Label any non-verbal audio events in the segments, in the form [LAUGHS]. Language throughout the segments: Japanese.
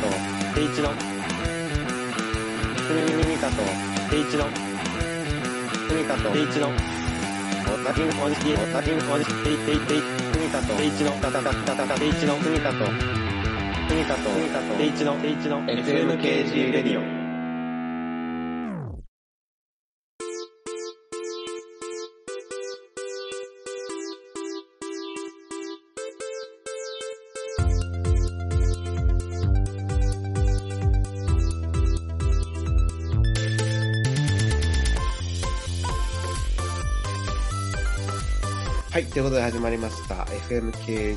と、定一の、ふみかと、定一の、ふみかと、定一の、おたきんおじき、おたきんおじき、ていていてい、ふみかと、定一の、たたたたたた、定一の、ふみかと、ふみかと、ふみかと、定一の、定一の、FMKG レディオ。ということで始まりました。FMKG レディオ。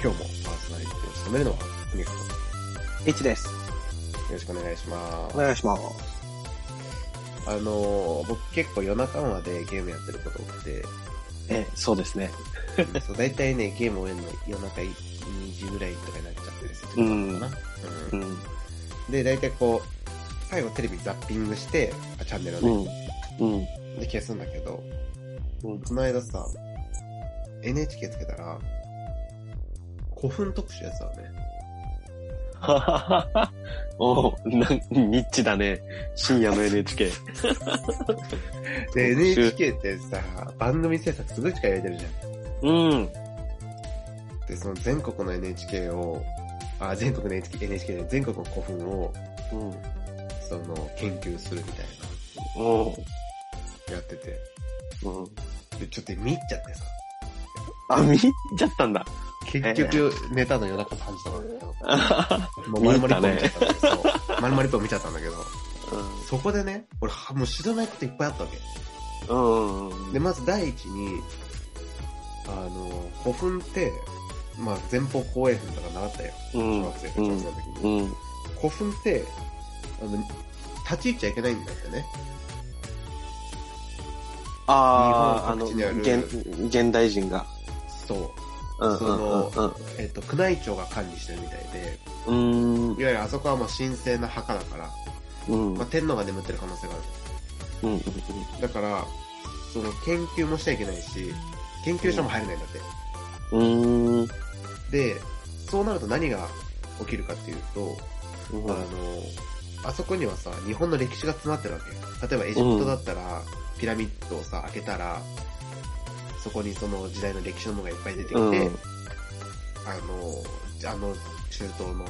今日もパーソナリティを務めるのは、ふみかと。よ H です。ろしくお願いします。願いします。あのー、僕結構夜中までゲームやってること多くて、え、そうですね。そう大体ね、ゲームをやるの夜中2時ぐらいとかになっちゃったりするのかな。ううんん。で、大体こう、最後テレビザッピングして、あチャンネルをね、うん。で消すんだけど、うん。この間さ、NHK つけたら、古墳特集やつだね。はははおなん、ニッチだね。深夜の NHK。[LAUGHS] で、NHK ってさ、番組制作すごい力入れてるじゃん。うん。で、その全国の NHK を、あ、全国の NHK, NHK で全国の古墳を、うん。その、研究するみたいおな、やってて。うん。で、ちょっと見入っちゃってさ。あ、見入っちゃったんだ。結局、寝たの夜中3時とかだけど、あ [LAUGHS] もう丸々一本見ちゃったんだけど、そう丸々一本見ちゃったんだけど、うそこでね、俺、はもう知らないこといっぱいあったわけ。ん。うん。で、まず第一に、あの、古墳って、まあ、前方後衛墳とか習ったよ。うん小学生、小学生の時に。うん。古墳って、あの、立ち入っちゃいけないんだってね。ああ、あの、現、現代人が。そう。うん。そのうん。えっ、と、宮内庁が管理してるみたいで、うん。いわゆるあそこはもう神聖な墓だから、うん。まあ、天皇が眠ってる可能性がある。うん。うん。だから、その研究もしちゃいけないし、研究所も入れないんだって。うん。で、そうなると何が起きるかっていうと、うん。あの、あそこにはさ、日本の歴史が詰まってるわけよ。例えばエジプトだったら、ピラミッドをさ、開けたら、そこにその時代の歴史のものがいっぱい出てきて、うんあの、あの中東の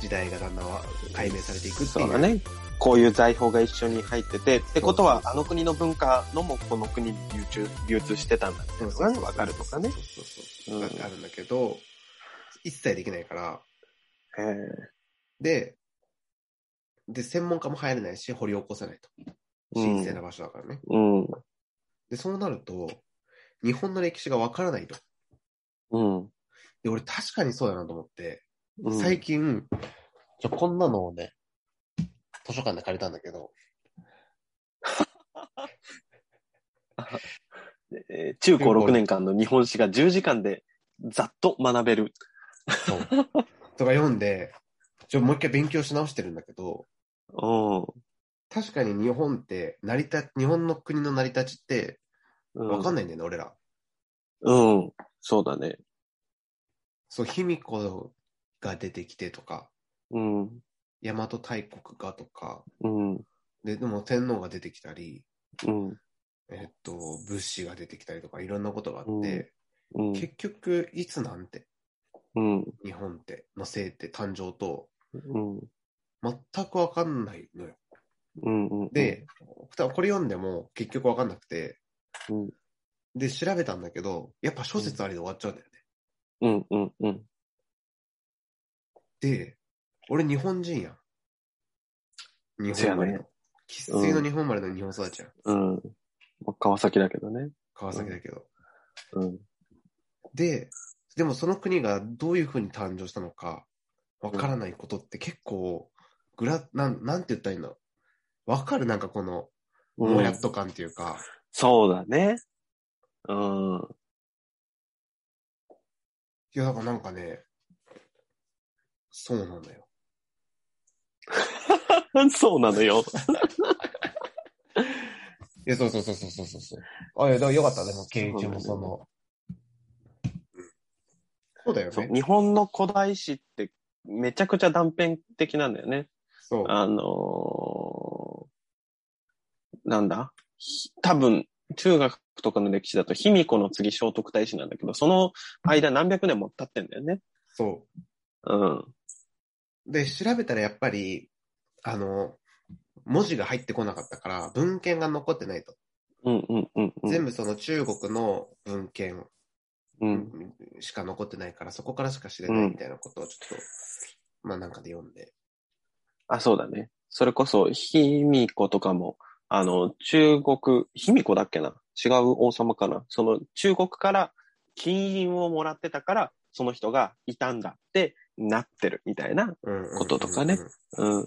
時代がだんだんは解明されていくっていう。そうだね。こういう財宝が一緒に入ってて、ってことは、あの国の文化のもこの国に流通、流通してたんだっていうのがねわかるとかねそう。そうそう。あるんだけど、一切できないから、へえで、で、専門家も入れないし、掘り起こせないと。神聖な場所だからね。うん。で、そうなると、日本の歴史がわからないと。うん。で、俺確かにそうだなと思って、うん。最近、ちょ、こんなのをね、図書館で借りたんだけど、[LAUGHS] えー中高6年間の日本史が10時間でざっと学べる。そう。とか読んで、ちょ、もう一回勉強し直してるんだけど、うん。確かに日本って、成り立ち、日本の国の成り立ちって、わかんない。んだよね、俺ら。うん。そうだね。そう、卑弥呼が出てきてとか、うん。大和大国がとか、うん。で、でも天皇が出てきたり、うん。えっと、物資が出てきたりとか、いろんなことがあって、うん。結局、いつなんて、うん。日本って、のせいって誕生と、うん。全くわかんないのよ。うん。うん。で、これ読んでも結局わかんなくて、うん。で、調べたんだけど、やっぱ諸説ありで終わっちゃうんだよね。うん。うん。うん。で、俺日本人やん。日本生まれの。生粋の日本生まれの日本育ちやん。うん。まあ川崎だけどね。川崎だけど。うん。で、でもその国がどういう風に誕生したのか、わからないことって結構、グラ、なん、なんて言ったらいいんだろう。わかる？なんかこの、もやっと感っていうか、そうだね。うん。いや、だからなんかね、そうなんだよ。[LAUGHS] そうなのよ。[LAUGHS] いや、そうそうそうそうそうそうそう。あ、いや、だからよかった、でも、経営中もその、うんそうだよね。そう日本の古代史ってめちゃくちゃ断片的なんだよね。そう。あのーなんだ？ひ多分、中学とかの歴史だと、卑弥呼の次聖徳太子なんだけど、その間何百年も経ってんだよね。そうん。う。で、調べたらやっぱり、あの、文字が入ってこなかったから、文献が残ってないと。うんうんうんうん。全部その中国の文献うん。しか残ってないから、そこからしか知れないみたいなことをちょっと、まあなんかで読んで。あ、そうだね。それこそ、卑弥呼とかも、あの、中国、卑弥呼だっけな？違う王様かな？その中国から金印をもらってたから、その人がいたんだってなってるみたいな。うんうんうんうんこととかね。うん。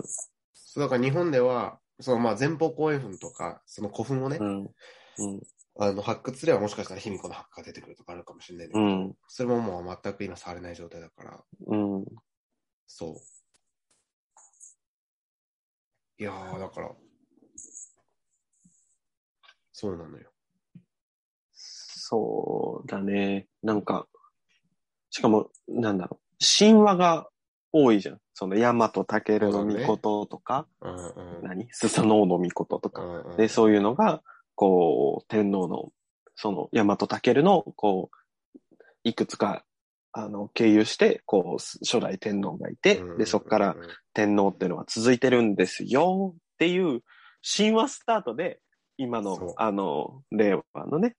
そう、だから日本では、そのまあ前方後円墳とか、その古墳をね、うん。うん。あの発掘すればもしかしたら卑弥呼の墓が出てくるとかあるかもしれないけど、うん。それももう全く今触れない状態だから、うん。そう。いやー、だから、そうなのよ。そうだね。なんか、しかも、なんだろう。神話が多いじゃん。その、大和武の御事とか、うんうん。何？スサノオノ御事とか。うんうんで、そういうのが、こう、天皇の、その、大和武の、こう、いくつか、あの、経由して、こう、初代天皇がいて、で、そこから、天皇っていうのは続いてるんですよっていう神話スタートで、今の、あの、令和のね、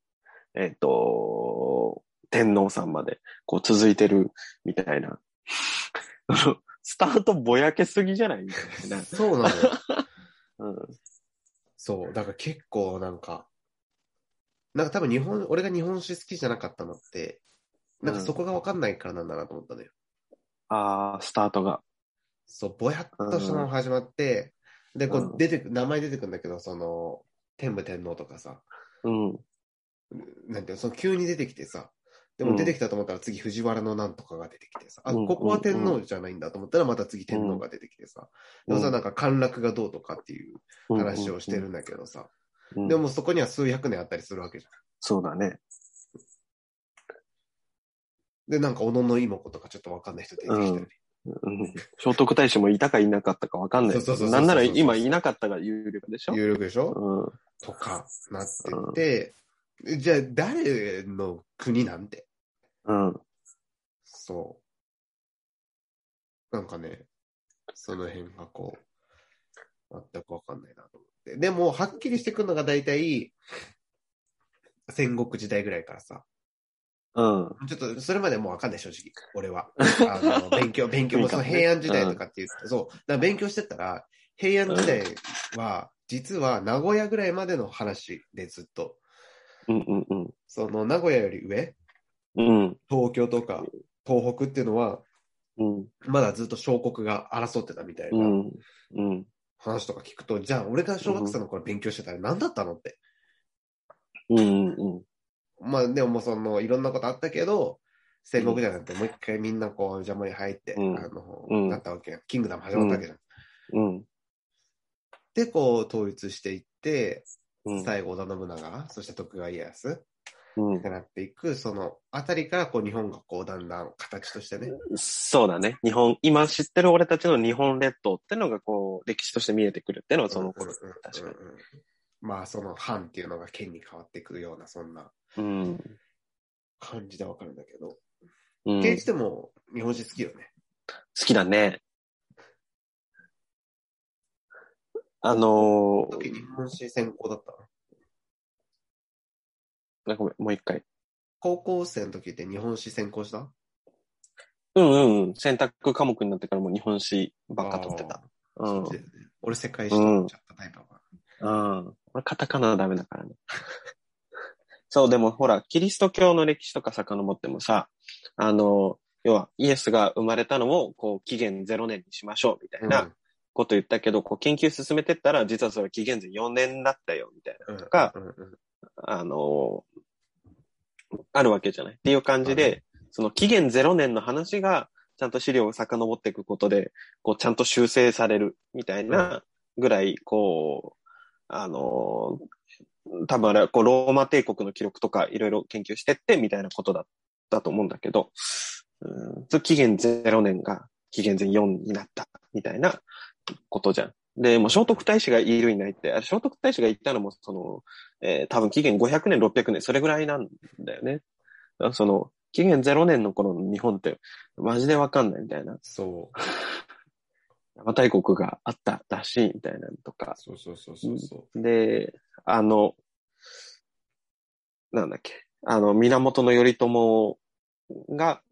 えっ、と、天皇さんまで、こう続いてるみたいな。[LAUGHS] スタートぼやけすぎじゃないみたいな。そうなのよ。[LAUGHS] うん。そう。だから結構なんか、なんか多分日本、俺が日本史好きじゃなかったのって、なんかそこがわかんないからなんだなと思ったのよ。ああ、スタートが。そう、ぼやっとしたのが始まって、で、こううん出てく、名前出てくるんだけど、その、天武天皇とかさ、うん。なんていうの、その急に出てきてさ、でも出てきたと思ったら次藤原のなんとかが出てきてさ、あ、うんここは天皇じゃないんだと思ったらまた次天皇が出てきてさ、でもさ、なんか陥落がどうとかっていう話をしてるんだけどさ、うん。でもそこには数百年あったりするわけじゃん。そうだね。で、なんか、小野の妹子とかちょっとわかんない人出てきたり。うん。聖徳太子もいたかいなかったかわかんない。そうそうそうなんなら今いなかったが有力でしょ？有力でしょ、うん。とか、なってて、じゃあ、誰の国なんて？うん。そう。なんかね、その辺がこう、全くわかんないなと思って。でも、はっきりしてくるのが大体、戦国時代ぐらいからさ。うん。ちょっと、それまでもうわかんない、正直。俺は。[LAUGHS] あの、勉強、勉強も、その平安時代とかって言って、そう。だから勉強してたら、平安時代は、実は名古屋ぐらいまでの話でずっと、うんうんうん。その名古屋より上、うん。東京とか東北っていうのは、うん。まだずっと小国が争ってたみたいなうん。うん。話とか聞くと、じゃあ俺が小学生の頃勉強してたら何だったのって。うん。うん。まあでももうそのいろんなことあったけど、戦国じゃなくてもう一回みんなこう邪魔に入って、うんあの、うんなったわけや。キングダム始まったわけじゃん。うん。で、こう統一していって、うん。最後織田信長、そして徳川家康うんってなっていく、そのあたりからこう日本がこうだんだん形としてね、そうだね。日本、今知ってる俺たちの日本列島ってのがこう、歴史として見えてくるってのはその頃。確かにまあその藩っていうのが県に変わっていくような、そんなうん。感じでわかるんだけど、うん。ケイ好チでも日本史好きよね。きだね。あのー時日本史専攻だったの？あごめん、もう一回。高校生の時って日本史専攻した？うんうんうん。選択科目になってからもう日本史ばっか取ってた。うん俺世界史取っちゃったタイプだから。うん。俺カタカナはダメだからね。[LAUGHS] そう、でもほら、キリスト教の歴史とか遡ってもさ、あの、要はイエスが生まれたのを、こう、紀元0年にしましょう、みたいなこと言ったけど、こう、研究進めてったら、実はそれ紀元前4年だったよ、みたいな。うんとかうんうんうんあの、あるわけじゃない？っていう感じで、その紀元0年の話が、ちゃんと資料を遡っていくことで、こう、ちゃんと修正されるみたいなぐらい、こう、あの、多分あれは、こう、ローマ帝国の記録とかいろいろ研究してって、みたいなことだったと思うんだけど、うん、紀元0年が紀元前4になった、みたいなことじゃん。で、もう聖徳太子がいるいないって、あれ聖徳太子が言ったのも、その、えー多分紀元500年、600年、それぐらいなんだよね。その、紀元0年の頃の日本って、マジでわかんないみたいな。そう。邪馬台国があったらしいみたいなのとか。そうそうそうそうそう。で、あの、なんだっけ、あの、源頼朝が、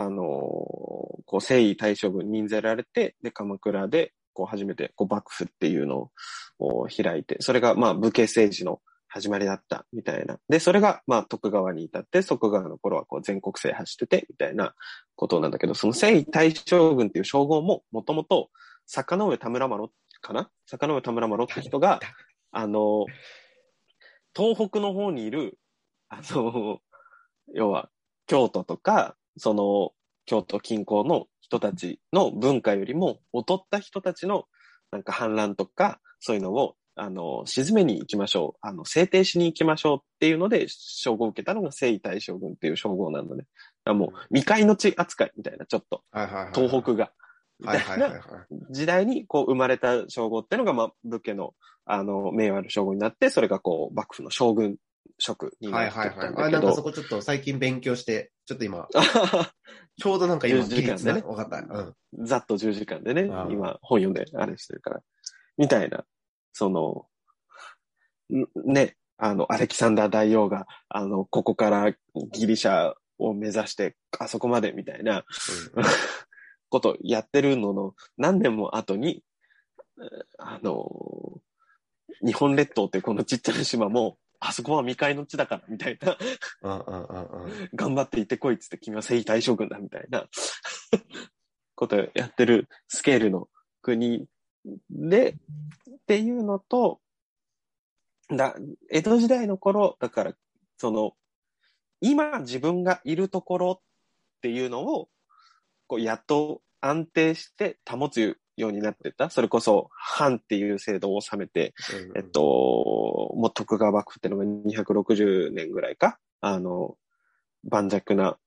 あの、こう、征夷大将軍任ぜられて、で、鎌倉で、こう、初めて、こう、幕府っていうのを開いて、それが、まあ、武家政治の始まりだった、みたいな。で、それが、まあ、徳川に至って、徳川の頃は、こう、全国制覇してて、みたいなことなんだけど、その征夷大将軍っていう称号も、もともと、坂上田村麻呂かな？坂上田村麻呂って人が、あの、東北の方にいる、あの、要は、京都とか、その、京都近郊の人たちの文化よりも、劣った人たちの、なんか反乱とか、そういうのを、あの、沈めに行きましょう。あの、制定しに行きましょうっていうので、称号を受けたのが征夷大将軍っていう称号なので、だからもう、未開の地扱いみたいな、ちょっと。東北が。みたはいな。時代にこう生まれた称号っていうのが、まあ、武家の、あの、名誉ある称号になって、それがこう、幕府の将軍職にはないっていったはいはい。あ、んだけどなんかそ、こちょっと最近勉強して、ちょっと今、あははちょうどなんか今、10時間でねわかった。うん。ざっと10時間でねああ、今本読んであれしてるから、みたいな、その、んね、あの、アレキサンダー大王が、あの、ここからギリシャを目指して、あそこまでみたいな、[LAUGHS] ことやってるのの何年も後に、えーあの、日本列島ってこのちっちゃな島も、あそこは未開の地だから、みたいな、うんうんうんうん。頑張って行ってこいっつって君は征夷大将軍だ、みたいな、[LAUGHS] ことやってるスケールの国で、っていうのと、だ、江戸時代の頃、だから、その、今自分がいるところっていうのを、こう、やっと安定して保つようになってた。それこそ、藩っていう制度を収めて、えっと、もう徳川幕府っていうのが260年ぐらいか。あの、盤石な、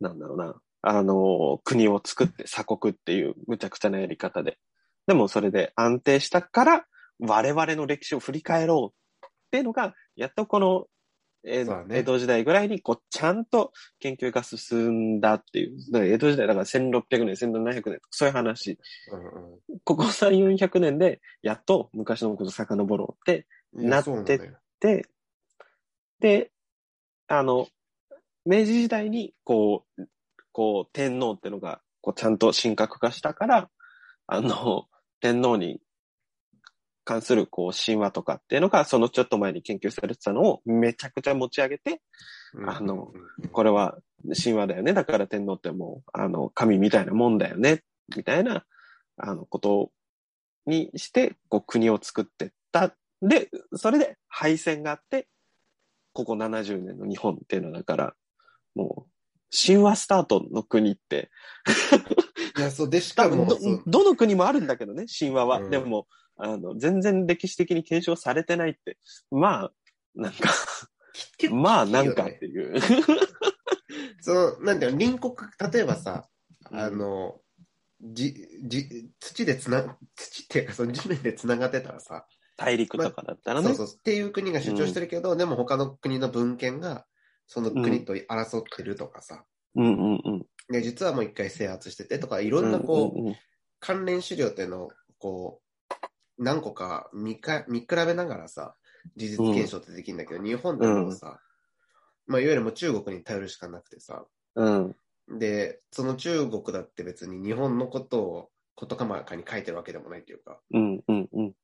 なんだろうな。あの、国を作って鎖国っていう無茶苦茶なやり方で。でもそれで安定したから、我々の歴史を振り返ろうっていうのが、やっとこの、えね江戸時代ぐらいに、こう、ちゃんと研究が進んだっていう。江戸時代、だから1600年、1700年、そういう話。うんうんここ3、400年で、やっと昔のこと遡ろうってなってそうなんだよで、で、あの、明治時代に、こう、こう、天皇ってのが、こう、ちゃんと神格化したから、あの、天皇に関する、こう、神話とかっていうのが、そのちょっと前に研究されてたのを、めちゃくちゃ持ち上げて、うんあのうんこれは神話だよね。だから天皇ってもう、あの、神みたいなもんだよね。みたいな、あの、ことにして、こう、国を作ってった。で、それで敗戦があって、ここ70年の日本っていうのだから、もう、神話スタートの国って、いや、そう、で、し多分どかもそう、どの国もあるんだけどね、神話は。うんでも、あの、全然歴史的に検証されてないって、まあ、なんか、まあ、なんかっていう。[LAUGHS] その、なんていうの、隣国、例えばさ、うんあの、じ、じ、土でつな、土っていうか、その地面でつながってたらさ、大陸とかだったらね。そうそう、っていう国が主張してるけど、でも他の国の文献が、その国と争ってるとかさ、うんうんうん。で、実はもう一回制圧しててとか、いろんなこう、うんうんうん関連資料っていうのを、こう、何個か見か見比べながらさ、事実検証ってできるんだけど、日本ってもうさ、まあ、いわゆるもう中国に頼るしかなくてさ、うん。で、その中国だって別に日本のことをことかまかに書いてるわけでもないっていうか、うんうんうん。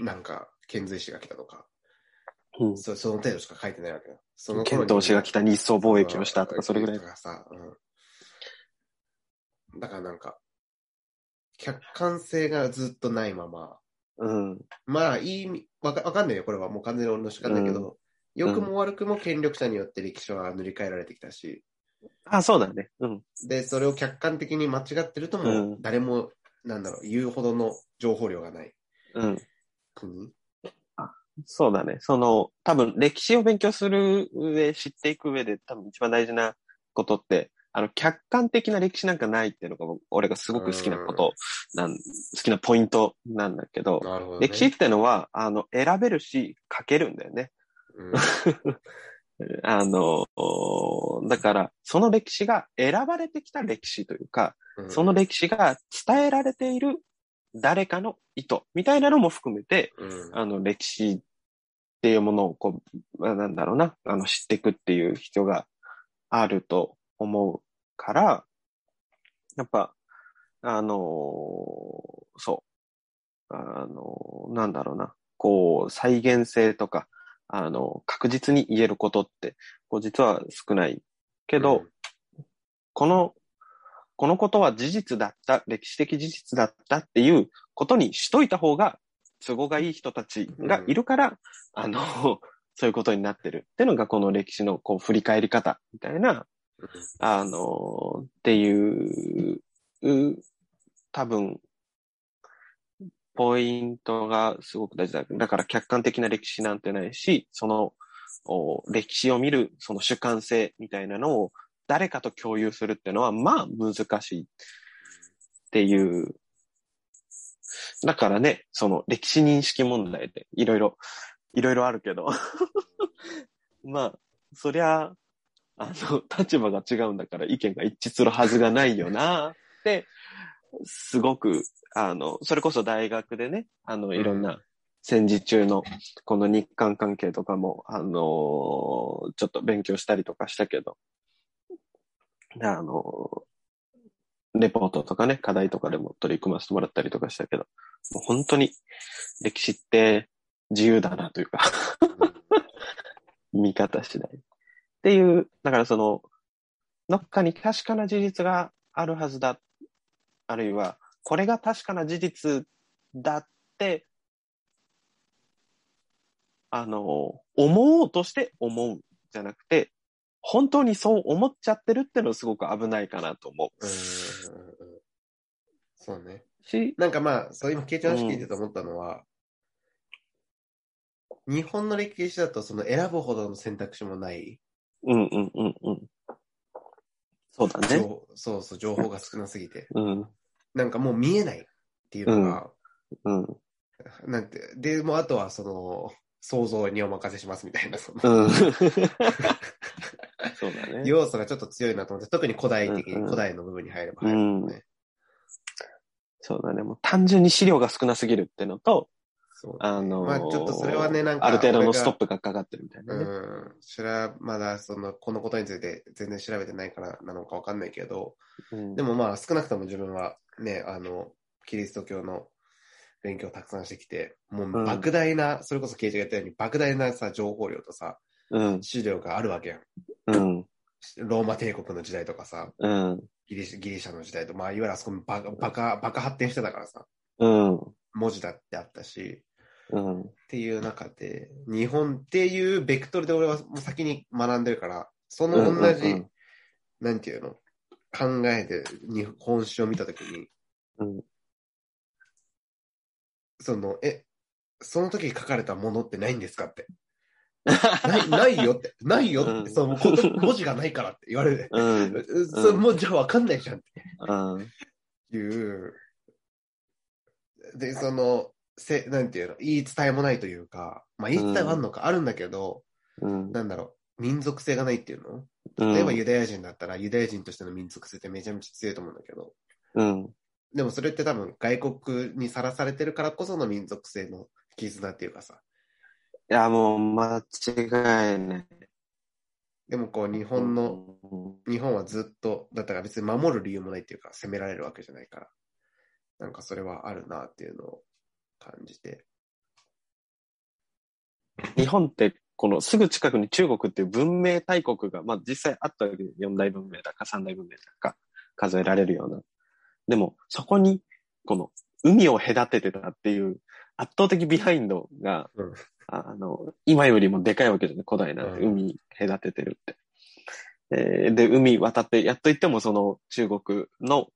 なんか、遣隋使が来たとか、うん。そその程度しか書いてないわけよ。その遣唐使が来た日宋貿易をしたとか、それぐらいと。かさ、うん。だからなんか、客観性がずっとないまま、うん。まあ、いい意味、わかわかんないよ、これはもう完全に俺の主観だけど、良くも悪くも権力者によって歴史は塗り替えられてきたし、あ、そうだね。うん。で、それを客観的に間違ってるとも、うん誰も、なんだろう、言うほどの情報量がないうん。国？そうだね。その、多分歴史を勉強する上、知っていく上で多分一番大事なことって、あの、客観的な歴史なんかないっていうのが、俺がすごく好きなことなん、好きなポイントなんだけど、ど、ね。歴史ってのは、あの、選べるし、書けるんだよね。うん、[LAUGHS] あの、だから、その歴史が選ばれてきた歴史というか、うんその歴史が伝えられている誰かの意図みたいなのも含めて、うんあの、歴史っていうものを、こう、まあなんだろうな、あの、知っていくっていう必要があると思うから、やっぱ、あのそう、あのなんだろうな、こう、再現性とか、あの、確実に言えることって、こう、実は少ないけど、この、このことは事実だった、歴史的事実だったっていうことにしといた方が、都合がいい人たちがいるから、あの、そういうことになってる。っていうのが、この歴史のこう振り返り方みたいな、あの、っていう、う多分、ポイントがすごく大事だ。だから客観的な歴史なんてないし、その、お歴史を見るその主観性みたいなのを誰かと共有するっていうのは、まあ難しいっていう。だからね、その歴史認識問題でいろいろ、いろいろあるけど。[LAUGHS] まあ、そりゃ、あの、立場が違うんだから意見が一致するはずがないよな。[LAUGHS] って、すごく、あの、それこそ大学でね、あの、いろんな戦時中のこの日韓関係とかも、あの、ちょっと勉強したりとかしたけど、あの、レポートとかね、課題とかでも取り組ませてもらったりとかしたけど、もう本当に歴史って自由だなというか、[LAUGHS] 見方次第。っていう、だからその、どっかに確かな事実があるはずだ。あるいは、これが確かな事実だって、あの、思おうとして思うじゃなくて、本当にそう思っちゃってるってのはすごく危ないかなと思うんうんうんそうね。うし、なんかまあ、そう今、ケイちゃんの話聞いてて思ったのは、日本の歴史だとその選ぶほどの選択肢もない。うんうんうんうん。そうだね。情そうそう、情報が少なすぎて。うん、なんかもう見えないっていうのが、うん、なんて、で、もうあとはその、想像にお任せしますみたいな、その、うん。そうだね。[LAUGHS] 要素がちょっと強いなと思って、特に古代的に、うんうん古代の部分に入れば入るもんね。そうだね。もう単純に資料が少なすぎるってのと、そうあのーまあちょっとそれはね、なんか、ある程度のストップがかかってるみたいなね。うん。それはまだ、その、このことについて全然調べてないからなのかわかんないけど、うんでもまあ少なくとも自分はね、あの、キリスト教の勉強をたくさんしてきて、もううん莫大な、それこそ刑事が言ったように、莫大なさ、情報量とさ、うん、資料があるわけやん。うん、ローマ帝国の時代とかさ、うん、ギリシギリシャの時代と、まあいわゆるあそこもバカ、バカ、バカ発展してたからさ、うん、文字だってあったし、うん、っていう中で、日本っていうベクトルで俺はもう先に学んでるから、その同じ、うんうんなんていうの、考えで日本史を見たときに、うんその、え、その時書かれたものってないんですかって。ない、ないよって。ないよって。うんその文字がないからって言われて。うん、[LAUGHS] それもうじゃあわかんないじゃんっうん、ていう。で、その、せ、なんていうの、言い伝えもないというか、まあ言い伝えはあるのか、あるんだけど、うん、なんだろう、民族性がないっていうの？うん。例えばユダヤ人だったら、ユダヤ人としての民族性ってめちゃめちゃ強いと思うんだけど、うん、でもそれって多分外国にさらされてるからこその民族性の絆っていうかさ、いや、もう間違いない。でもこう日本の、うん、日本はずっと、だったら別に守る理由もないっていうか、攻められるわけじゃないから、なんかそれはあるなっていうのを感じて。日本って、このすぐ近くに中国っていう文明大国が、まあ実際あったわけで、四大文明だか三大文明だか数えられるような。でも、そこに、この海を隔ててたっていう圧倒的ビハインドが、うんあの、今よりもでかいわけじゃない、古代なんて、うん海隔ててるって。えーで、海渡って、やっと行ってもその中国の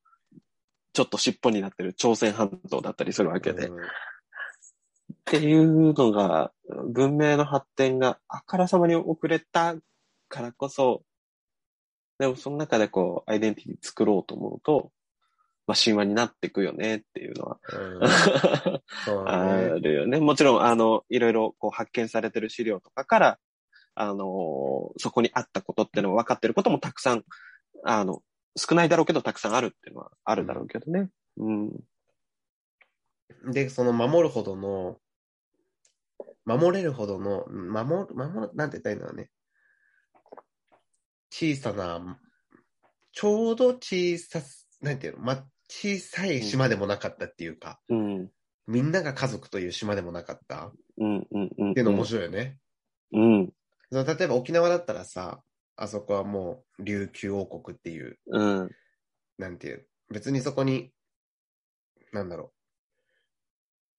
ちょっと尻尾になってる朝鮮半島だったりするわけで。うんっていうのが、文明の発展があからさまに遅れたからこそ、でもその中でこう、アイデンティティ作ろうと思うと、まあ神話になっていくよねっていうのはうん、あね。[LAUGHS] るよね。もちろん、あの、いろいろこう発見されてる資料とかから、あの、そこにあったことっていうのが分かってることもたくさん、あの、少ないだろうけどたくさんあるっていうのはあるだろうけどね。うん。で、その守るほどの、守れるほどの、うん守る、守る、なんて言ったらいいんだろうね。小さな、ちょうど小さす、なんていうの、ま、小さい島でもなかったっていうか、うん。みんなが家族という島でもなかった？っうん。うん。うん。ていうの面白いよね。うん。その例えば沖縄だったらさ、あそこはもう琉球王国っていう、うん。なんていう、別にそこに、なんだろう。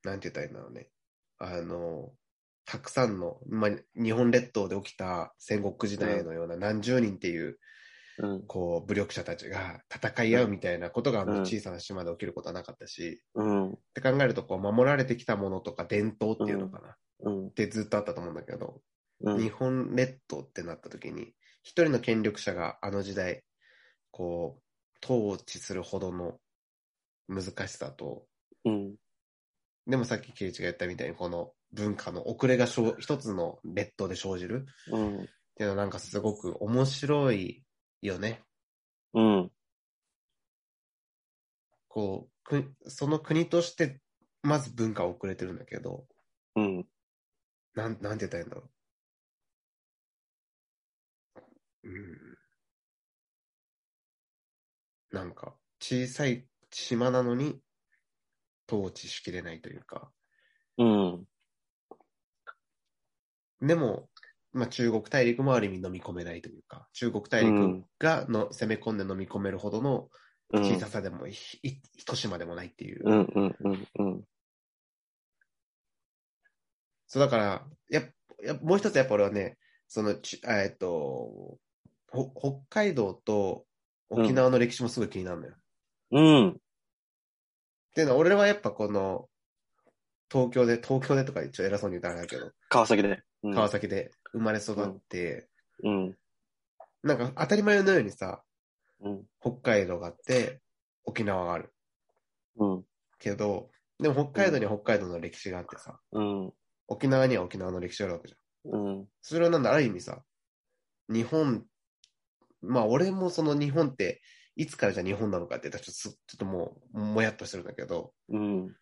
なんて言ったらいいんだろうね。あの、たくさんの、まあ、日本列島で起きた戦国時代のような何十人っていう、うん。こう、武力者たちが戦い合うみたいなことがあのうん小さな島で起きることはなかったし、うん。って考えると、こう、守られてきたものとか伝統っていうのかな。っうん。てずっとあったと思うんだけど、うん。日本列島ってなった時に、一人の権力者があの時代、こう、統治するほどの難しさと、うん。でもさっきケイチが言ったみたいに、この文化の遅れが生一つの列島で生じるうん。っていうのはなんかすごく面白いよね。うん。こう、くその国として、まず文化は遅れてるんだけど、うん。なん、なんて言ったらいいんだろう。うん。なんか、小さい島なのに、統治しきれないというか。うん。でも、まあ中国大陸もある意味飲み込めないというか、中国大陸うんがの攻め込んで飲み込めるほどのうん。小ささでも、ひい一島でもないっていう。うん。うん。うん。うん。そうだから、やっやもう一つやっぱ俺はね、そのち、えっと、ほ北海道と沖縄の歴史もすごい気になるのよ。っうん。ていうのは、俺はやっぱこの、東京で、東京でとか一応偉そうに言ったらあれだけど、川崎で。うん川崎で生まれ育って、うん。なんか当たり前のようにさ、うん。北海道があって、沖縄がある。うん。けど、でも北海道には北海道の歴史があってさ、うん。沖縄には沖縄の歴史があるわけじゃん。うん。それはなんだ、ある意味さ、日本、まあ俺もその日本って、いつからじゃあ日本なのかって言ったらちょっとす、ちょっともう、もやっとしてるんだけど、うん。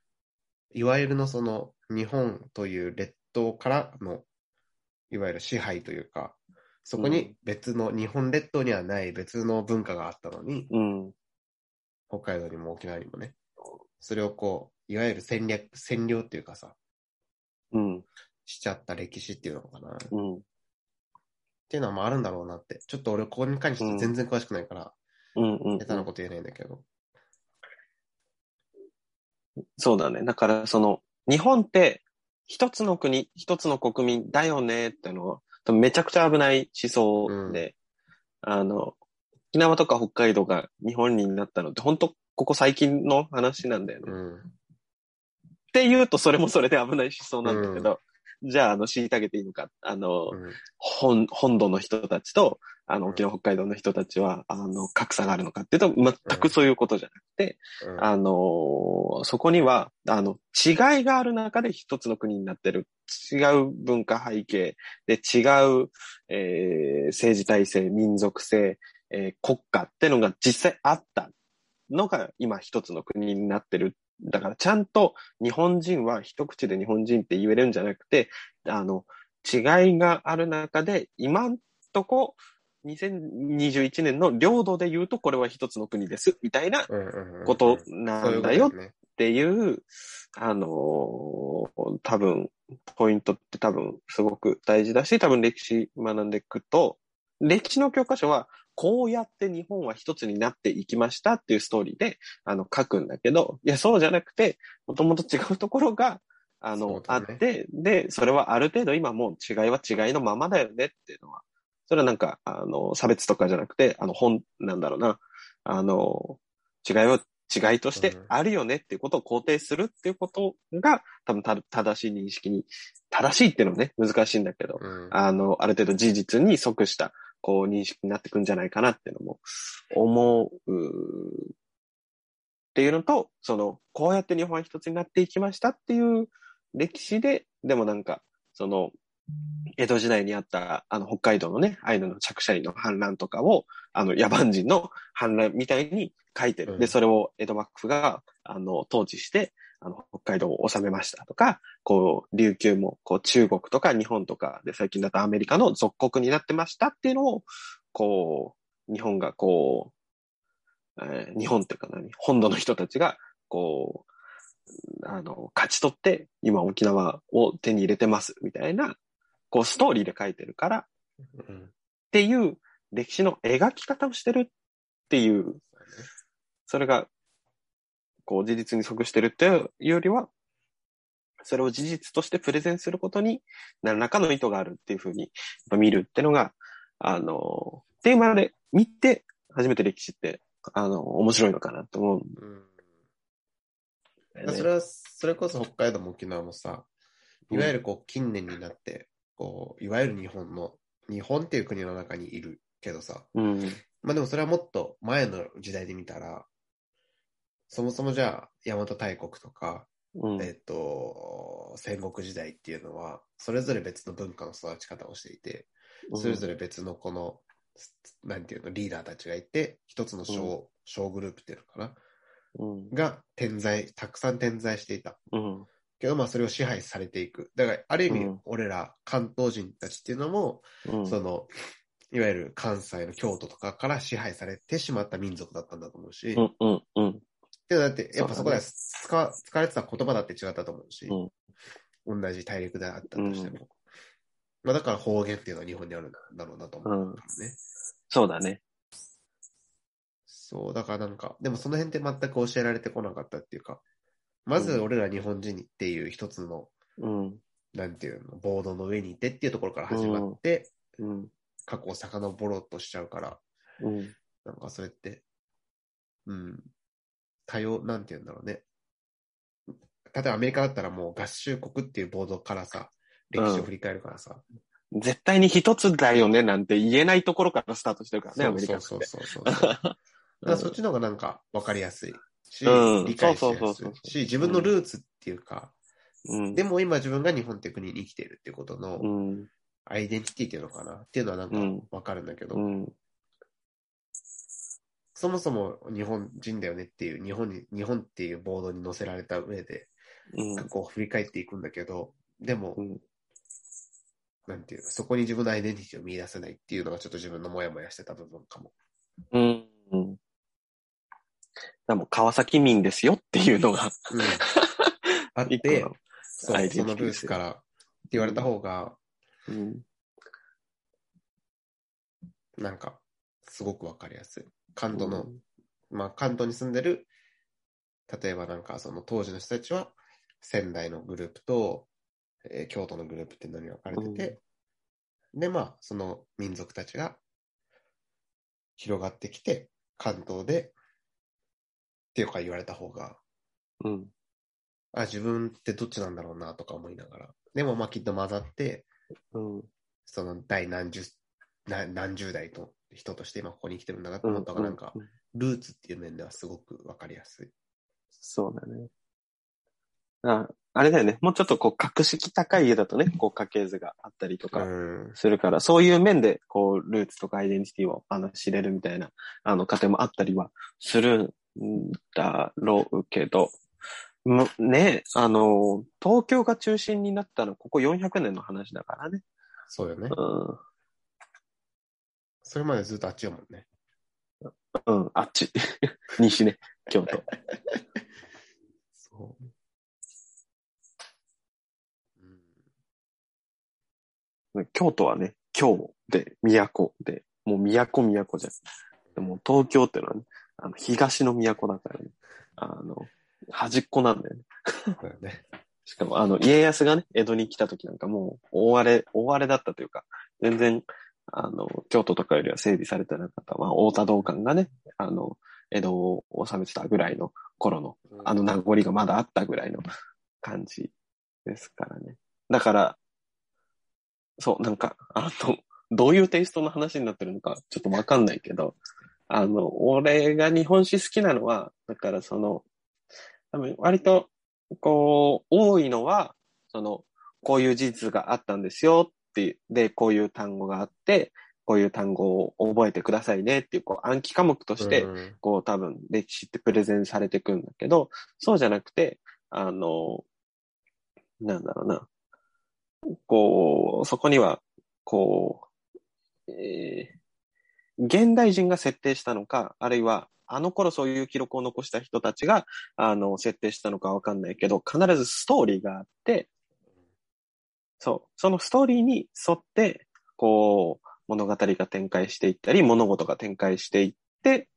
いわゆるのその、日本という列島からの、いわゆる支配というか、そこに別の、日本列島にはない別の文化があったのに、うん。北海道にも沖縄にもね、それをこう、いわゆる戦略、占領っていうかさ、うん。しちゃった歴史っていうのかな。っうん。ていうのはまああるんだろうなって。ちょっと俺ここに関して全然詳しくないから、うん。うん。下手なこと言えないんだけど。そうだね。だから、その、日本って、一つの国、一つの国民だよねってのは、めちゃくちゃ危ない思想で、あの、沖縄とか北海道が日本になったのって、本当ここ最近の話なんだよね。うん。って言うと、それもそれで危ない思想なんだけど、じゃあ、あの、虐げていいのか。あの、うん。本、本土の人たちと、あの、沖縄、北海道の人たちは、あの、格差があるのかっていうと、全くそういうことじゃなくて、うんあのーそこには、あの、違いがある中で一つの国になってる。違う文化背景で違う、えー政治体制、民族性、えー国家ってのが実際あったのが今一つの国になってる。だからちゃんと日本人は一口で日本人って言えるんじゃなくて、あの、違いがある中で、今んとこ、2021年の領土で言うとこれは一つの国です、みたいなことないんだよ。っ。ていう、あのー多分、ポイントって多分すごく大事だし、多分歴史学んでいくと、歴史の教科書は、こうやって日本は一つになっていきましたっていうストーリーで、あの、書くんだけど、いや、そうじゃなくて、もともと違うところが、あの、ね。あって、で、それはある程度今もう違いは違いのままだよねっていうのは、それはなんか、あの、差別とかじゃなくて、あの、本、なんだろうな、あの、違いは違いとしてあるよねっていうことを肯定するっていうことが、多分た正しい認識に、正しいっていうのはね、難しいんだけど、うん。あの、ある程度事実に即したこう、認識になってくんじゃないかなっていうのも思うっていうのと、その、こうやって日本は一つになっていきましたっていう歴史で、でもなんか、その、江戸時代にあった、あの、北海道のね、アイヌの着車員の反乱とかを、あの、野蛮人の反乱みたいに書いてる。うんで、それを江戸幕府が、あの、統治して、あの、北海道を治めましたとか、こう、琉球も、こう、中国とか日本とか、で、最近だとアメリカの属国になってましたっていうのを、こう、日本がこう、えー日本っていうか何、本土の人たちが、こう、あの、勝ち取って、今沖縄を手に入れてます、みたいな、こう、ストーリーで書いてるから、っうん。ていう歴史の描き方をしてるっていう、それが、こう、事実に即してるっていうよりは、それを事実としてプレゼンすることに何らかの意図があるっていうふうに見るっていうのが、あの、っていうまで見て、初めて歴史って、あの、面白いのかなと思うんうん。それは、それこそ北海道も沖縄もさ、うんいわゆるこう近年になって、こう、いわゆる日本の、日本っていう国の中にいるけどさ、うん。まあでもそれはもっと前の時代で見たら、そもそもじゃあ、大和大国とか、うん。えっ、と、戦国時代っていうのは、それぞれ別の文化の育ち方をしていて、それぞれ別のこの、なんていうの、リーダーたちがいて、一つの小、小グループっていうのかなうん。が点在、たくさん点在していた。うん。けど、まあ、それを支配されていく。だから、ある意味、うん俺ら関東人たちっていうのも、うん。その、いわゆる関西の京都とかから支配されてしまった民族だったんだと思うし、うん。うん。うん。でもだって、やっぱそこで使わ使われてた言葉だって違ったと思うし、同じ大陸であったとしても。まあ、だから方言っていうのは日本にあるんだろうなと思うからね。そうだね。そう、だからなんか、でもその辺って全く教えられてこなかったっていうか、まず俺ら日本人っていう一つの、うん。なんていうの、ボードの上にいてっていうところから始まって、うん。過去を遡ろうとしちゃうから、うん。なんかそれって、うん、多様、なんて言うんだろうね。例えばアメリカだったらもう合衆国っていうボードからさ、歴史を振り返るからさ。絶対に一つだよねなんて言えないところからスタートしてるからね、アメリカって。そうそうそうそうそう。[LAUGHS] だからそっちの方がなんか分かりやすいし、うん理解しやすいし、自分のルーツっていうか、うん。でも今自分が日本って国に生きているってことのうん。アイデンティティっていうのかなっていうのはなんかうん分かるんだけど、うん。そもそも日本人だよねっていう、日本に、日本っていうボードに載せられた上で、うん。過去を振り返っていくんだけど、でも、うんなんていうの、そこに自分のアイデンティティを見出せないっていうのがちょっと自分のモヤモヤしてた部分かも。うん。うん。だからもう川崎民ですよっていうのが、うん。[LAUGHS] あっての、そう、そのルースからって言われた方が、うん。なんか、すごくわかりやすい。関東の、まあ関東に住んでる、例えばなんかその当時の人たちは、仙台のグループと、えー京都のグループっていうのに分かれてて、で、まあ、その民族たちが広がってきて、関東で、っていうか言われた方が、うん。あ、自分ってどっちなんだろうなとか思いながら。でもまあきっと混ざって、うん。その第何十、な何十代の人として今ここに来てるんだなと思ったからなんか、うんルーツっていう面ではすごくわかりやすい。そうだね。ああれだよね。もうちょっとこう、格式高い家だとね、こう、家系図があったりとかうん。するから、そういう面で、こう、ルーツとかアイデンティティを、あの、知れるみたいな、あの、過程もあったりはするんだろうけど、むね、あの、東京が中心になったのは、ここ400年の話だからね。そうよね。うん。それまでずっとあっちやもんね。うん、あっち。[LAUGHS] 西ね、京都。そう。うん、京都はね、京で、都で、もう都都じゃん。でも東京ってのはね、あの、東の都だからね、あの、端っこなんだよね。だよね。しかも、あの、家康がね、江戸に来た時なんかもう、大荒れ、大荒れだったというか、全然、あの、京都とかよりは整備されてなかった、まあ、大田道館がね、あの、江戸を治めてたぐらいの頃の、あの名残がまだあったぐらいの感じですからね。だから、そう、なんか、あの、どういうテイストの話になってるのかちょっとわかんないけど、あの、俺が日本史好きなのは、だからその、多分割と、こう、多いのは、その、こういう事実があったんですよっていう、で、こういう単語があって、こういう単語を覚えてくださいねっていう、こう、暗記科目として、うんこう多分歴史ってプレゼンされていくんだけど、そうじゃなくて、あの、なんだろうな。こう、そこには、こう、えー現代人が設定したのか、あるいは、あの頃そういう記録を残した人たちが、あの、設定したのかわかんないけど、必ずストーリーがあって、そう、そのストーリーに沿って、こう、物語が展開していったり、物事が展開していって、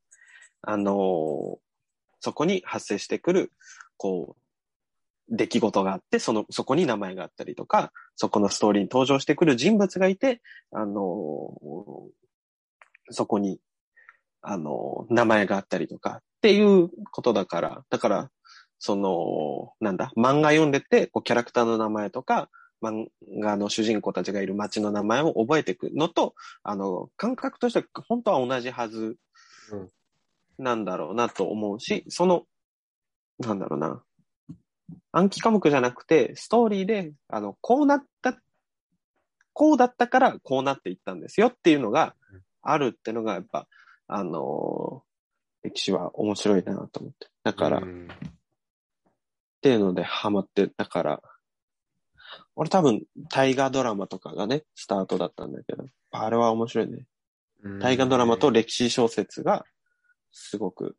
あのーそこに発生してくる、こう、出来事があって、その、そこに名前があったりとか、そこのストーリーに登場してくる人物がいて、あのーそこに、あのー名前があったりとかっていうことだから、だから、その、なんだ、漫画読んでて、こう、キャラクターの名前とか、漫画の主人公たちがいる街の名前を覚えていくのと、あの、感覚としては本当は同じはずうん。なんだろうなと思うし、その、なんだろうな、暗記科目じゃなくて、ストーリーで、あの、こうなった、こうだったからこうなっていったんですよっていうのがあるってのが、やっぱ、あのー歴史は面白いなと思って。だから、っうんていうのでハマって、だから、俺多分、大河ドラマとかがね、スタートだったんだけど、あれは面白いね。大河ドラマと歴史小説がすごく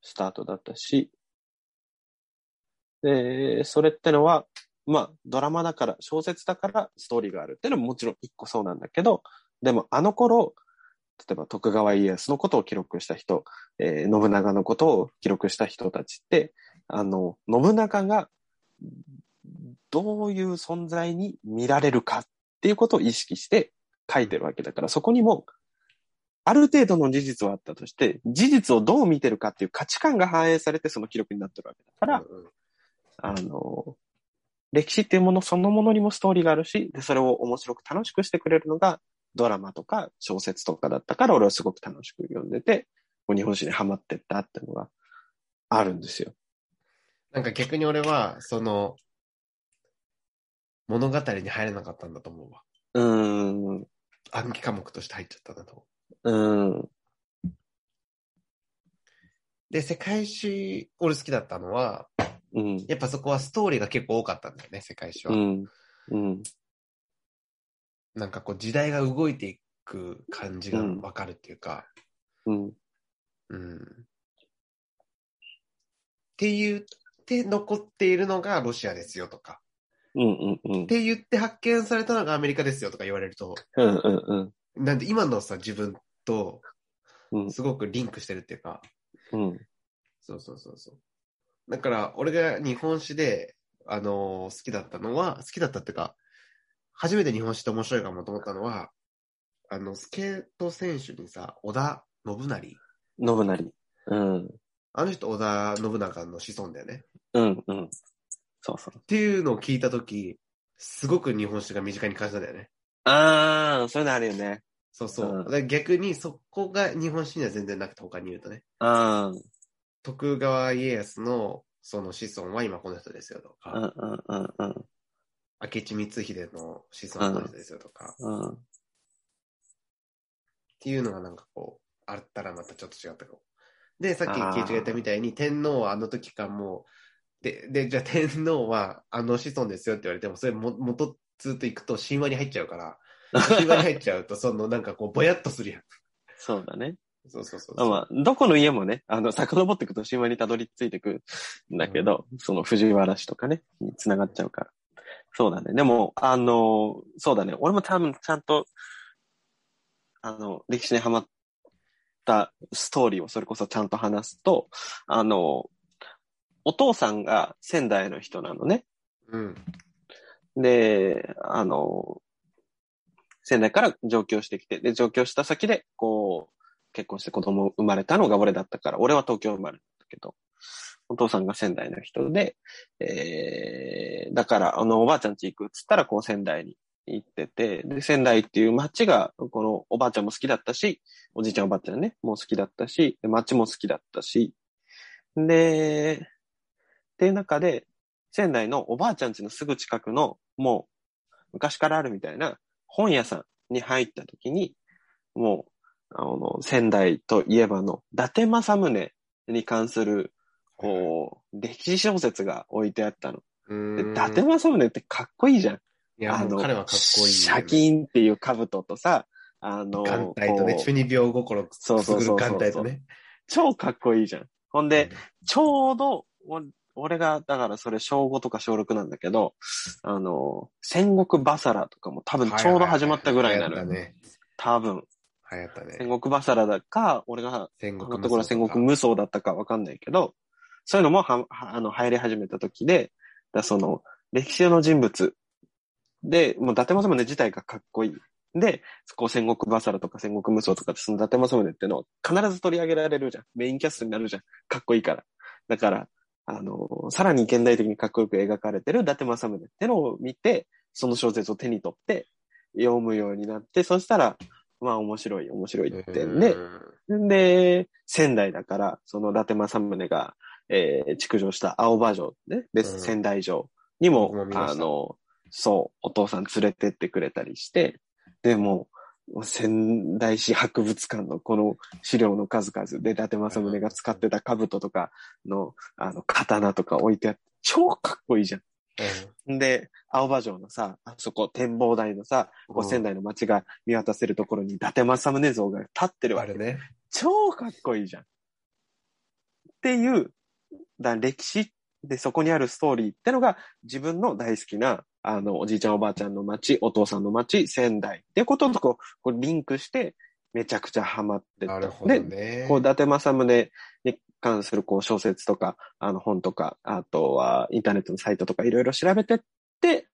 スタートだったし、で、それってのは、まあ、ドラマだから、小説だからストーリーがあるっていうのももちろん一個そうなんだけど、でもあの頃、例えば徳川家康のことを記録した人、えー信長のことを記録した人たちって、あの、信長がどういう存在に見られるかっていうことを意識して書いてるわけだから、そこにもある程度の事実はあったとして、事実をどう見てるかっていう価値観が反映されてその記録になってるわけだから、あの、歴史っていうものそのものにもストーリーがあるし、で、それを面白く楽しくしてくれるのがドラマとか小説とかだったから、俺はすごく楽しく読んでて、こう日本史にハマってったっていうのがあるんですよ。なんか逆に俺は、その、物語に入れなかったんだと思うわ。うーん、暗記科目として入っちゃったんだと思うーん、う。で、世界史、俺好きだったのは、うん、やっぱそこはストーリーが結構多かったんだよね、世界史は。うん、うん、なんかこう時代が動いていく感じがわかるっていうか、うん、うん。って言って残っているのがロシアですよとか、うん、うん、うん。っ、て言って発見されたのがアメリカですよとか言われると、うん、うん、なんで今のさ、自分とうん、すごくリンクしてるっていうか、うん、そうそうそうそう。だから、俺が日本史で、あのー好きだったのは、好きだったっていうか、初めて日本史って面白いかもと思ったのは、あの、スケート選手にさ、織田信成。信成。うん、あの人、織田信長の子孫だよね。うん、うん。そうそう。っていうのを聞いたとき、すごく日本史が身近に感じたんだよね。あー、そういうのあるよね。そうそう。うん逆にそこが日本史には全然なくて他に言うとね。あー、徳川家康のその子孫は今この人ですよとか、うん、うん、うん、うん。明智光秀の子孫の人ですよとか、うんっていうのがなんかこう、あったらまたちょっと違ったかも。で、さっきあーケイチが言ったみたいに、天皇はあの時間もう、で、で、じゃあ天皇はあの子孫ですよって言われても、それも、元ずっと行くと神話に入っちゃうから、[LAUGHS] 神話に入っちゃうと、そのなんかこう、ぼやっとするやん。そうだね。そうそうそうあまあ、どこの家もね、あの、遡っていくと神話にたどり着いていくんだけど、その藤原氏とかね、に繋がっちゃうから。そうだね。でも、あの、そうだね。俺も多分ちゃんと、あの、歴史にハマったストーリーをそれこそちゃんと話すと、あの、お父さんが仙台の人なのね。うん。で、あの、仙台から上京してきて、で、上京した先で、こう、結婚して子供生まれたのが俺だったから、俺は東京生まれだけど、お父さんが仙台の人で、えー、だから、あの、おばあちゃん家行くっつったら、こう仙台に行ってて、で、仙台っていう街が、このおばあちゃんも好きだったし、おじいちゃんおばあちゃんね、もう好きだったし、街も好きだったし、で、っていう中で、仙台のおばあちゃん家のすぐ近くの、もう、昔からあるみたいな本屋さんに入った時に、もう、あの、仙台といえばの、伊達政宗に関する、こう、歴史小説が置いてあったの。で、伊達政宗ってかっこいいじゃん。いや、あの、彼はかっこいい、シャキーンっていう兜とさ、あの、眼帯とね、中二病心くそうそうそうそうすぐる眼帯とね。超かっこいいじゃん。ほんで、ちょうど、お俺が、だからそれ小5とか小6なんだけど、あの、戦国バサラとかも多分ちょうど始まったぐらいなのね。多分。流行ったね。戦国バサラだか、俺が、戦このところ戦国無双だったかわかんないけど、そういうのもは、はあの、入り始めた時で、だその、歴史の人物で、もう伊達政宗自体がかっこいい。で、こう戦国バサラとか戦国無双とかってその伊達政宗ってのを必ず取り上げられるじゃん。メインキャストになるじゃん。かっこいいから。だから、あの、さらに現代的にかっこよく描かれてる伊達政宗ってのを見て、その小説を手に取って読むようになって、そしたら、まあ面白い、面白いってんで、で、仙台だから、その伊達政宗が、えー、築城した青葉城ね、別うん仙台城にも、僕も見ましたあの、そう、お父さん連れてってくれたりして、でも、仙台市博物館のこの資料の数々で、伊達政宗が使ってた兜とかの、あの、刀とか置いてあって、超かっこいいじゃん。で、青葉城のさ、あそこ展望台のさ、こう仙台の街が見渡せるところに伊達政宗像が立ってるわけね。超かっこいいじゃん。っていう、だ歴史でそこにあるストーリーってのが自分の大好きな、あの、おじいちゃんおばあちゃんの街、お父さんの街、仙台ってこととこう、こうリンクして、めちゃくちゃハマって。なるほどで、ね。こう、伊達政宗に関するこう小説とか、あの本とか、あとはインターネットのサイトとかいろいろ調べてって、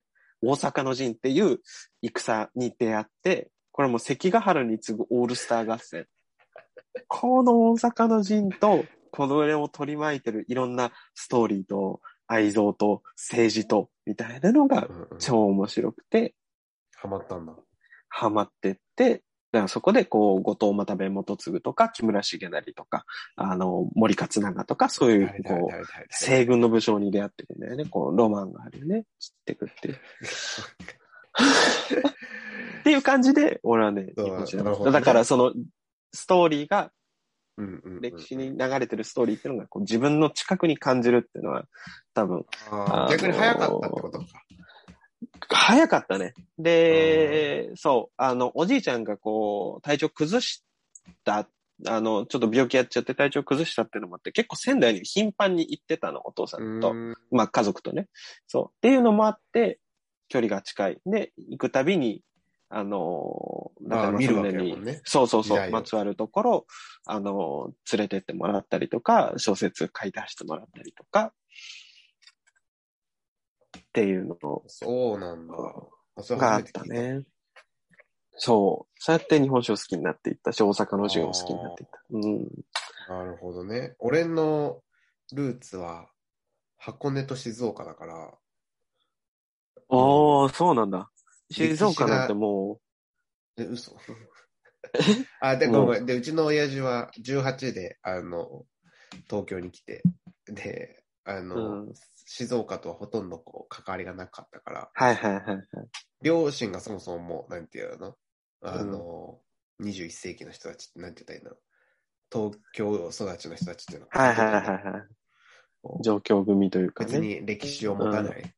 大阪の陣っていう戦に出会って、これもう関ヶ原に次ぐオールスター合戦。この大阪の陣と、この上を取り巻いてるいろんなストーリーと愛憎と政治と、みたいなのが超面白くて、ハマったんだ。ハマってって、だからそこでこう、後藤又部元次とか、木村重成とか、あの、森勝長とか、そういう、こう、西軍の武将に出会っていくんだよね。こう、ロマンがあるよね。知ってくっていう。[LAUGHS] っていう感じで、俺はね、うん日本史なるほどねだからその、ストーリーが、うんうんうん歴史に流れてるストーリーっていうのが、こう自分の近くに感じるっていうのは、多分、逆に早かったってことか。早かったね。で、そう、あの、おじいちゃんがこう、体調崩した、あの、ちょっと病気やっちゃって体調崩したっていうのもあって、結構仙台に頻繁に行ってたの、お父さんと。うんまあ家族とね。そう。っていうのもあって、距離が近い。で、行くたびに、あのー、まあだ見るわけにねそうそうそう、まつわるところ、あのー、連れてってもらったりとか、小説書いて出してもらったりとか、っていうのそうなんだ。があったね。そう。そうやって日本酒を好きになっていったし、大阪の順を好きになっていった。うん。なるほどね。俺のルーツは箱根と静岡だから、おー、そうなんだ。静岡なんてもで、嘘。あ、で、ごめん。で、うちの親父は18で、あの、東京に来て、で、あう、の、うん。静岡とはほとんどこう、関わりがなかったから、はいはいはいはい。両親がそもそももう、なんていうの？あの、21世紀の人たちって、なんて言ったらいいの？東京育ちの人たちっていうの？はいはいはいはい。状況組というか別ね。に歴史を持たない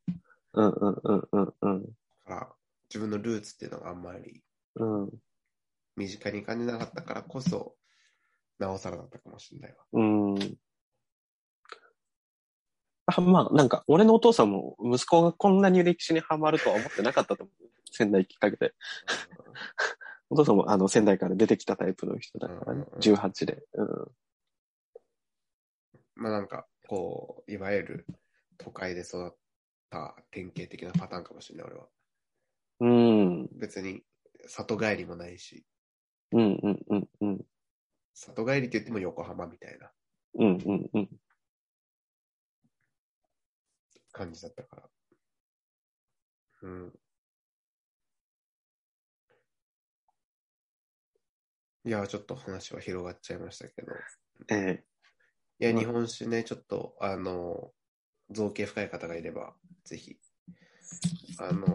うんうんうんうんうん。から、自分のルーツっていうのがあんまりうん。身近に感じなかったからこそ、なおさらだったかもしれないわ。うん。あまあ、なんか、俺のお父さんも息子がこんなに歴史にハマるとは思ってなかったと思う。仙台きっかけで。お父さんもあの仙台から出てきたタイプの人だからねうんうん。うん18で。うん。まあなんか、こう、いわゆる都会で育った典型的なパターンかもしれない、俺は。うん。別に、里帰りもないし。うんうんうんうん。里帰りって言っても横浜みたいな。うんうんうん。感じだったから。うん。いや、ちょっと話は広がっちゃいましたけど。ええ。いや、日本酒ね、ちょっと、あの、造形深い方がいれば、ぜひ、あの、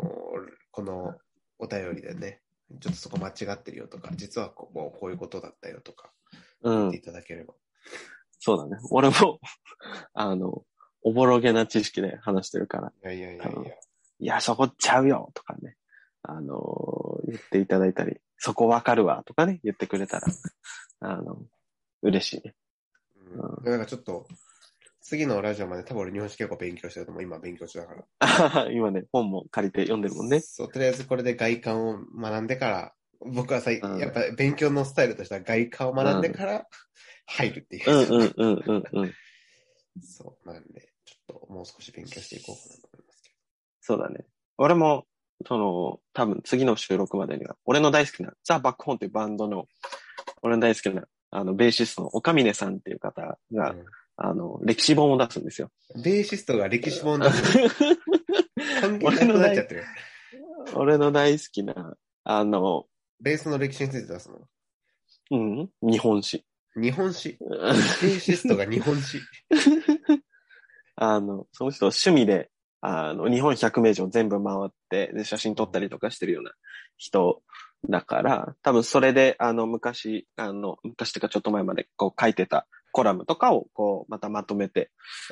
このお便りでね、ちょっとそこ間違ってるよとか、実はこここういうことだったよとか、えうん言ってい。ただければ。そうだね。俺も、[LAUGHS] あの、おぼろげな知識で話してるから、いやいやいやいや。いや、そこちゃうよとかね、あのー言っていただいたり、そこわかるわとかね、言ってくれたら、あの、嬉しいね。うん、なんかちょっと、次のラジオまで多分俺日本史結構勉強してると思う。今勉強中だから。今ね、本も借りて読んでるもんね。そう、とりあえずこれで外観を学んでから、僕はさ、うんやっぱ勉強のスタイルとしては外観を学んでから入るっていう。うんうんうんうんうん。そう、なんで、ちょっともう少し勉強していこうかなと思いますけそうだね。俺も、その、多分次の収録までには、俺の大好きな、ザ・バックホーンっていうバンドの、俺の大好きな、あの、ベーシストの岡峰さんっていう方が、ど。あの、歴史本を出すんですよ。うんベーシストが歴史本だと [LAUGHS] 関係なくなっちゃってる。俺の大好きな、あの、ベースの歴史について出すの？うん？日本史。日本史？[LAUGHS] ベーシストが日本史。あの、その人趣味で、あの、日本100名城全部回って、で、写真撮ったりとかしてるような人だから、多分それで、あの、昔、あの、昔っていうかちょっと前までこう書いてたコラムとかを、こう、またまとめて、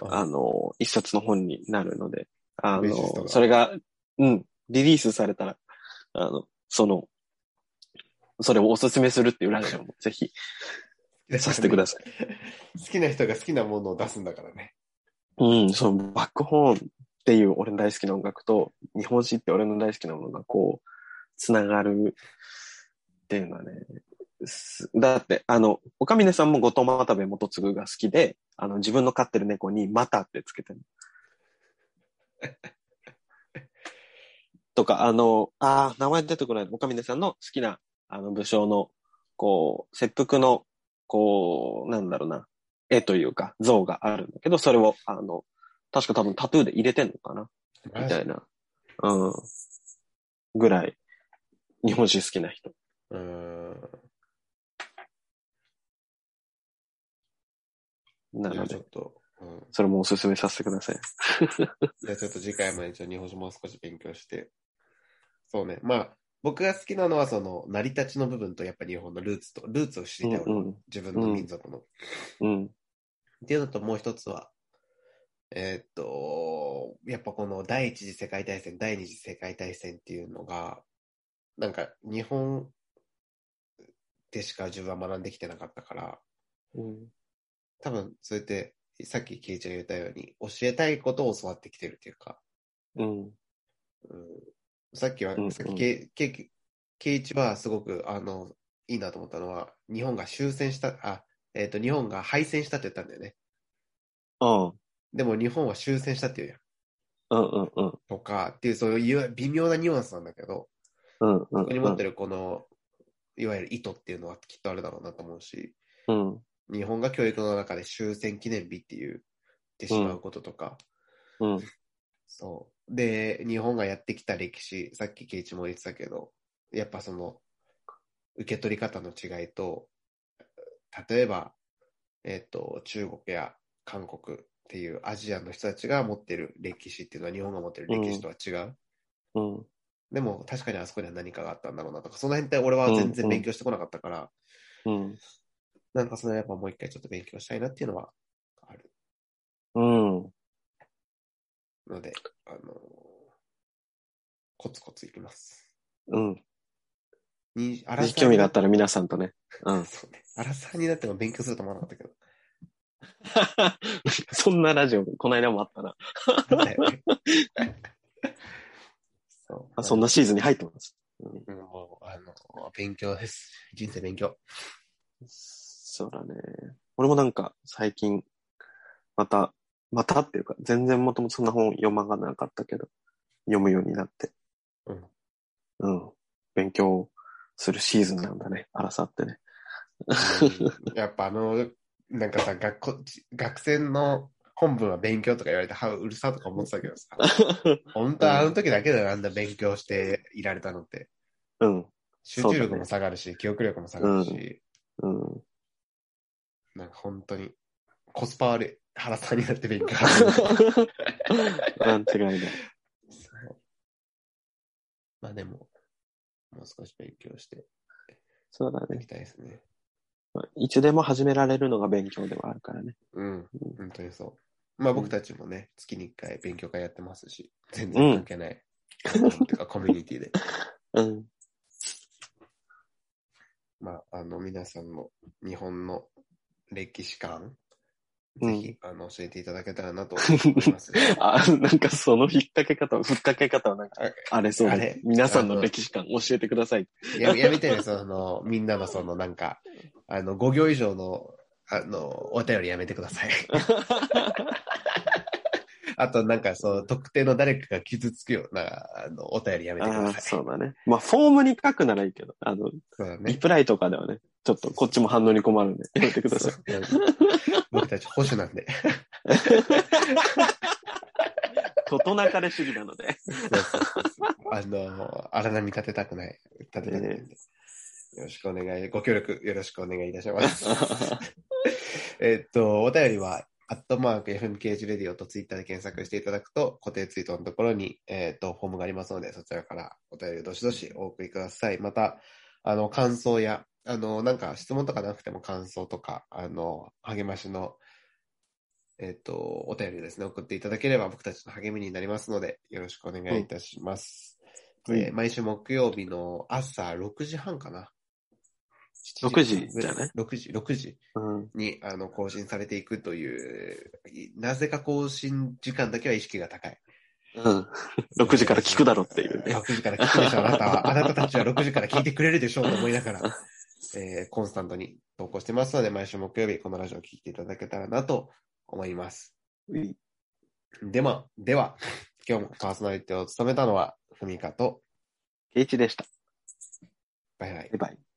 あの、一冊の本になるので、あの、それが、うん、リリースされたら、あの、その、それをおすすめするっていうラジオもぜひさせてください。[LAUGHS] 好きな人が好きなものを出すんだからね。うん、そのバックホーンっていう俺の大好きな音楽と、日本史って俺の大好きなものがこう、つながるっていうのはね、すだって、あの、岡峰さんも後藤又部元次が好きで、あの、自分の飼ってる猫にまたってつけてる。[LAUGHS] とか、あの、ああ、名前出てこない。岡峰さんの好きな、あの、武将の、こう、切腹の、こう、なんだろうな、絵というか、像があるんだけど、それを、あの、確か多分タトゥーで入れてんのかなみたいな。うん。ぐらい、日本史好きな人。うん。なのでちょっ、と、うん。それもおすすめさせてください。[LAUGHS] じゃあちょっと次回までちょっと日本史もう少し勉強して。そうね。まあ、僕が好きなのはその成り立ちの部分とやっぱ日本のルーツと、ルーツを知りたい、俺うん自分の民族の。うん。っていうのともう一つは、えーっと、やっぱこの第一次世界大戦、第二次世界大戦っていうのが、なんか日本でしか自分は学んできてなかったから、うん。多分それって、さっきケイちゃんが言ったように、教えたいことを教わってきてるっていうか、うん。うん、さっきは、うんうんさっきケイ、ケイ、ケイチはすごく、あの、いいなと思ったのは、日本が終戦した、あ、えーっと、日本が敗戦したって言ったんだよね。うん。でも日本は終戦したって言うやん。うんうんうん。とかっていう、そういう微妙なニュアンスなんだけど、うんうん。そこに持ってるこの、いわゆる意図っていうのはきっとあるだろうなと思うし、うん。日本が教育の中で終戦記念日っていう、ってしまうこととか、うん。そう。で、日本がやってきた歴史、さっきケイチも言ってたけど、やっぱその、受け取り方の違いと、例えば、えっ、と、中国や韓国っていうアジアの人たちが持ってる歴史っていうのは日本が持ってる歴史とは違う。うん。でも確かにあそこには何かがあったんだろうなとか、その辺って俺は全然勉強してこなかったから、うん。なんかそのやっぱもう一回ちょっと勉強したいなっていうのはあるうん。ので、あのコツコツいきます。うん。に、あぜひ興味があったら皆さんとね。うん。[LAUGHS] そうね。アラサーになっても勉強すると思わなかったけど。[LAUGHS] そんなラジオ、この間もあったな。[LAUGHS] そう。あそんなシーズンに入ってます。うん、もう、あの、勉強です。人生勉強。そうだね。俺もなんか最近、また、またっていうか、全然もともとそんな本読まなかったけど、読むようになって。うん。うん。勉強するシーズンなんだね、アラサーってね。うんやっぱあの、なんかさ、学校、学生の本文は勉強とか言われて、はうるさとか思ってたけどさ、[LAUGHS] 本当はあの時だけだよ、あんな勉強していられたのって。うん。集中力も下がるし、記憶力も下がるし、うん。なんか本当に、コスパ悪い。原さんになって勉強始めた間違いない。まあでも、もう少し勉強してそうだねいき。たいですね。まあいつでも始められるのが勉強ではあるからね。うん、本当にそう。まあ僕たちもね、月に1回勉強会やってますし、全然関係ない。てかコミュニティで。[LAUGHS] うん。まあ、あの、皆さんの日本の歴史観、うんぜひ、あの、教えていただけたらなと思います。[LAUGHS] あ、なんかその引っ掛け方、ふっかけ方はなんか、あれそうで皆さんの歴史観教えてください。ややめてね、その、みんなのその、なんか、あの、5行以上の、あの、お便りやめてください。[LAUGHS] あと、なんか、そう、特定の誰かが傷つくような、あの、お便りやめてください。そうだね。まあ、フォームに書くならいいけど、あの、そうだね。リプライとかではね、ちょっとこっちも反応に困るんで、やめてください。僕たち保守なんで。ことなかれ主義なので。そうそうそうあの、荒波立てたくない。立てたくないんで。よろしくお願い、ご協力よろしくお願いいたします。[LAUGHS] えっと、お便りは、アットマーク FMKH レディオとツイッターで検索していただくと、固定ツイートのところに、えっと、フォームがありますので、そちらからお便りをどしどしお送りください。また、あの、感想や、あの、なんか質問とかなくても感想とか、あの、励ましの、えっと、お便りですね、送っていただければ僕たちの励みになりますので、よろしくお願いいたします。うんえー毎週木曜日の朝6時半かな。6時じゃない ?6 時、6時うん。にあの更新されていくという、いなぜか更新時間だけは意識が高い。うん。[LAUGHS] 6時から聞くだろっていうね。6時から聞くでしょ、あなたは。あなたたちは6時から聞いてくれるでしょうと思いながら、[LAUGHS] えーコンスタントに投稿してますので、毎週木曜日このラジオを聞いていただけたらなと思います。うんでは、では、今日もパーソナリティを務めたのは、ふみかと、ケイチでした。バイバイバイ。バイ。